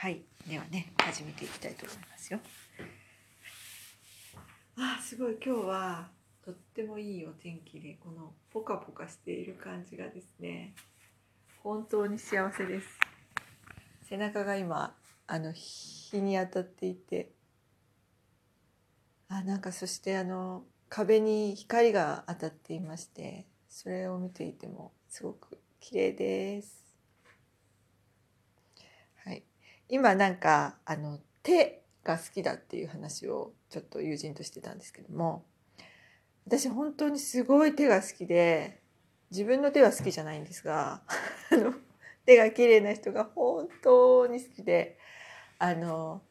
はい。ではね始めていきたいと思いますよ。あすごい。今日はとってもいいお天気でこのポカポカしている感じがですね本当に幸せです。背中が今あの日に当たっていてあなんかそしてあの壁に光が当たっていましてそれを見ていてもすごく綺麗ですはい今なんかあの手が好きだっていう話をちょっと友人としてたんですけども私本当にすごい手が好きで自分の手は好きじゃないんですが 手が綺麗な人が本当に好きであの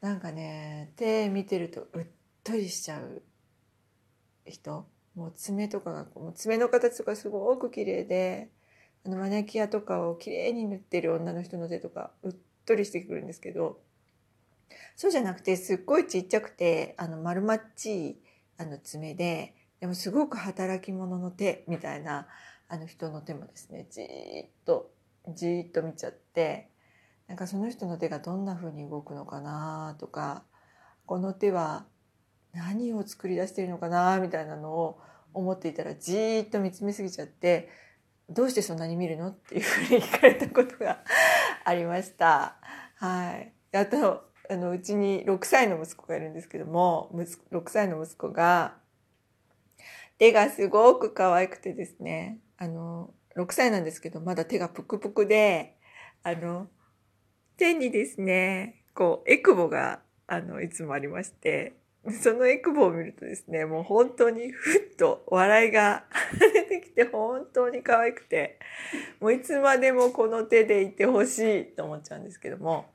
なんかね手見てるとうっとりしちゃう人もう爪とかがもう爪の形とかすごく綺麗であのマネキュアとかを綺麗に塗ってる女の人の手とかうっとりしてくるんですけどそうじゃなくてすっごいちっちゃくてあの丸まっちいあの爪ででもすごく働き者の手みたいなあの人の手もですねじーっとじーっと見ちゃってなんかその人の手がどんな風に動くのかなとかこの手は何を作り出してるのかなみたいなのを思っていたらじーっと見つめすぎちゃってどうしてそんなに見るのっていうふうに聞かれたことがありました。はい、あとあのうちに6歳の息子がいるんですけども6歳の息子が手がすごく可愛くてですねあの6歳なんですけどまだ手がプクプクであの手にですねこうエクボがあのいつもありまして そのエクボを見るとですねもう本当にふっと笑いが 出てきて本当に可愛くてもういつまでもこの手でいてほしいと思っちゃうんですけども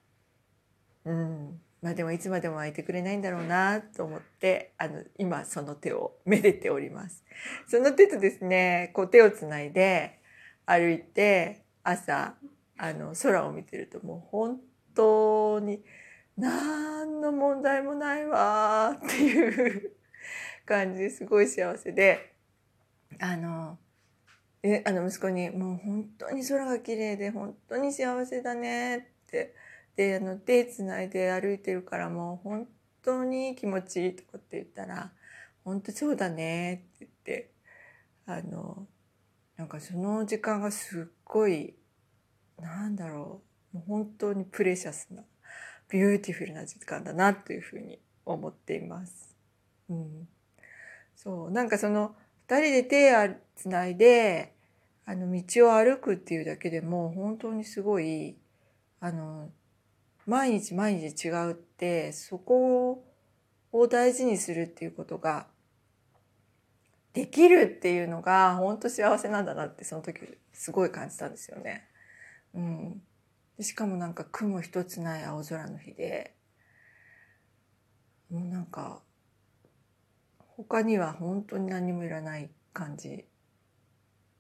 うんまあでもいつまでも空いてくれないんだろうなと思ってあの今その手をめでております。その手とですねこう手をつないで歩いて朝あの空を見てるともう本当に何の問題もないわっていう感じですごい幸せで。あのえあの息子に「もう本当に空が綺麗で本当に幸せだね」って。であの手つないで歩いてるからもう本当に気持ちいいとかって言ったら「本当そうだね」って言って。あのなんかその時間がすっごいなんだろうもう本当に precious な beautiful な時間だなというふうに思っています。うん、そうなんかその2人で手をつないであの道を歩くっていうだけでも本当にすごいあの毎日毎日違うってそこを大事にするっていうことができるっていうのが本当幸せなんだなってその時すごい感じたんですよね。うん、でしかもなんか雲一つない青空の日でもうなんか他には本当に何もいらない感じ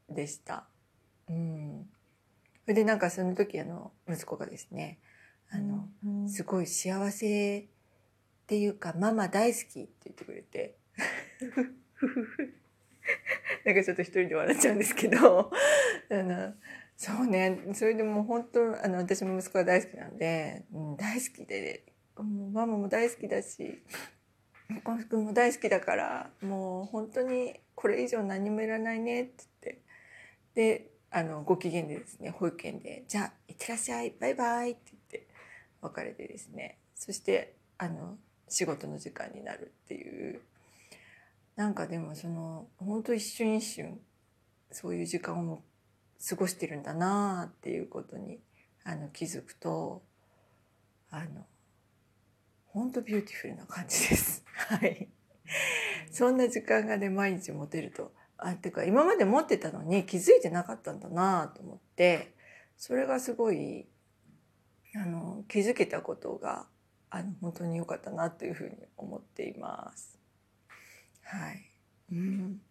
でした。うん、それでなんかその時あの息子がですねあの、うんすごい幸せっていうかママ大好きって言ってくれてなんかちょっと一人で笑っちゃうんですけどあのそうね。それでもう本当あの私も息子が大好きなんで、うん、大好きでもうママも大好きだし小くんも大好きだからもう本当にこれ以上何もいらないねって言って。であのご機嫌でですね保育園で「じゃあいってらっしゃいバイバイ」って言って別れてですね。そしてあの仕事の時間になるっていう。なんかでもその本当一瞬一瞬そういう時間を過ごしてるんだなっていうことにあの気づくとあの本当 beautiful な感じです。はい。そんな時間がね毎日持てるとあっていうか今まで持ってたのに気づいてなかったんだなと思ってそれがすごいあの気づけたことがあの本当に良かったなというふうに思っています。はい。うん。